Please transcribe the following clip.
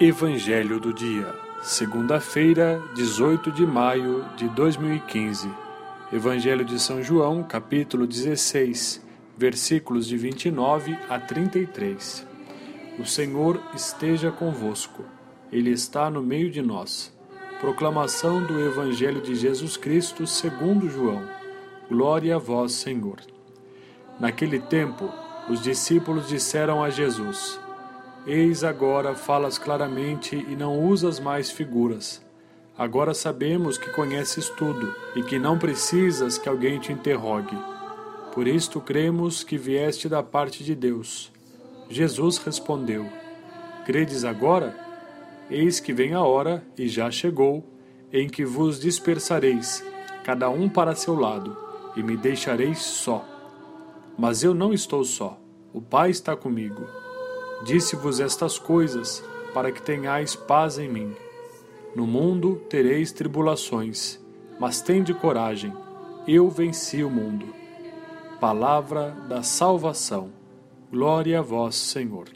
Evangelho do Dia, segunda-feira, 18 de maio de 2015. Evangelho de São João, capítulo 16, versículos de 29 a 33. O Senhor esteja convosco, Ele está no meio de nós. Proclamação do Evangelho de Jesus Cristo segundo João. Glória a vós, Senhor. Naquele tempo, os discípulos disseram a Jesus: Eis agora falas claramente e não usas mais figuras. Agora sabemos que conheces tudo e que não precisas que alguém te interrogue. Por isto cremos que vieste da parte de Deus. Jesus respondeu: Credes agora? Eis que vem a hora, e já chegou, em que vos dispersareis, cada um para seu lado, e me deixareis só. Mas eu não estou só, o Pai está comigo. Disse-vos estas coisas, para que tenhais paz em mim. No mundo tereis tribulações, mas tende coragem, eu venci o mundo. Palavra da salvação. Glória a vós, Senhor.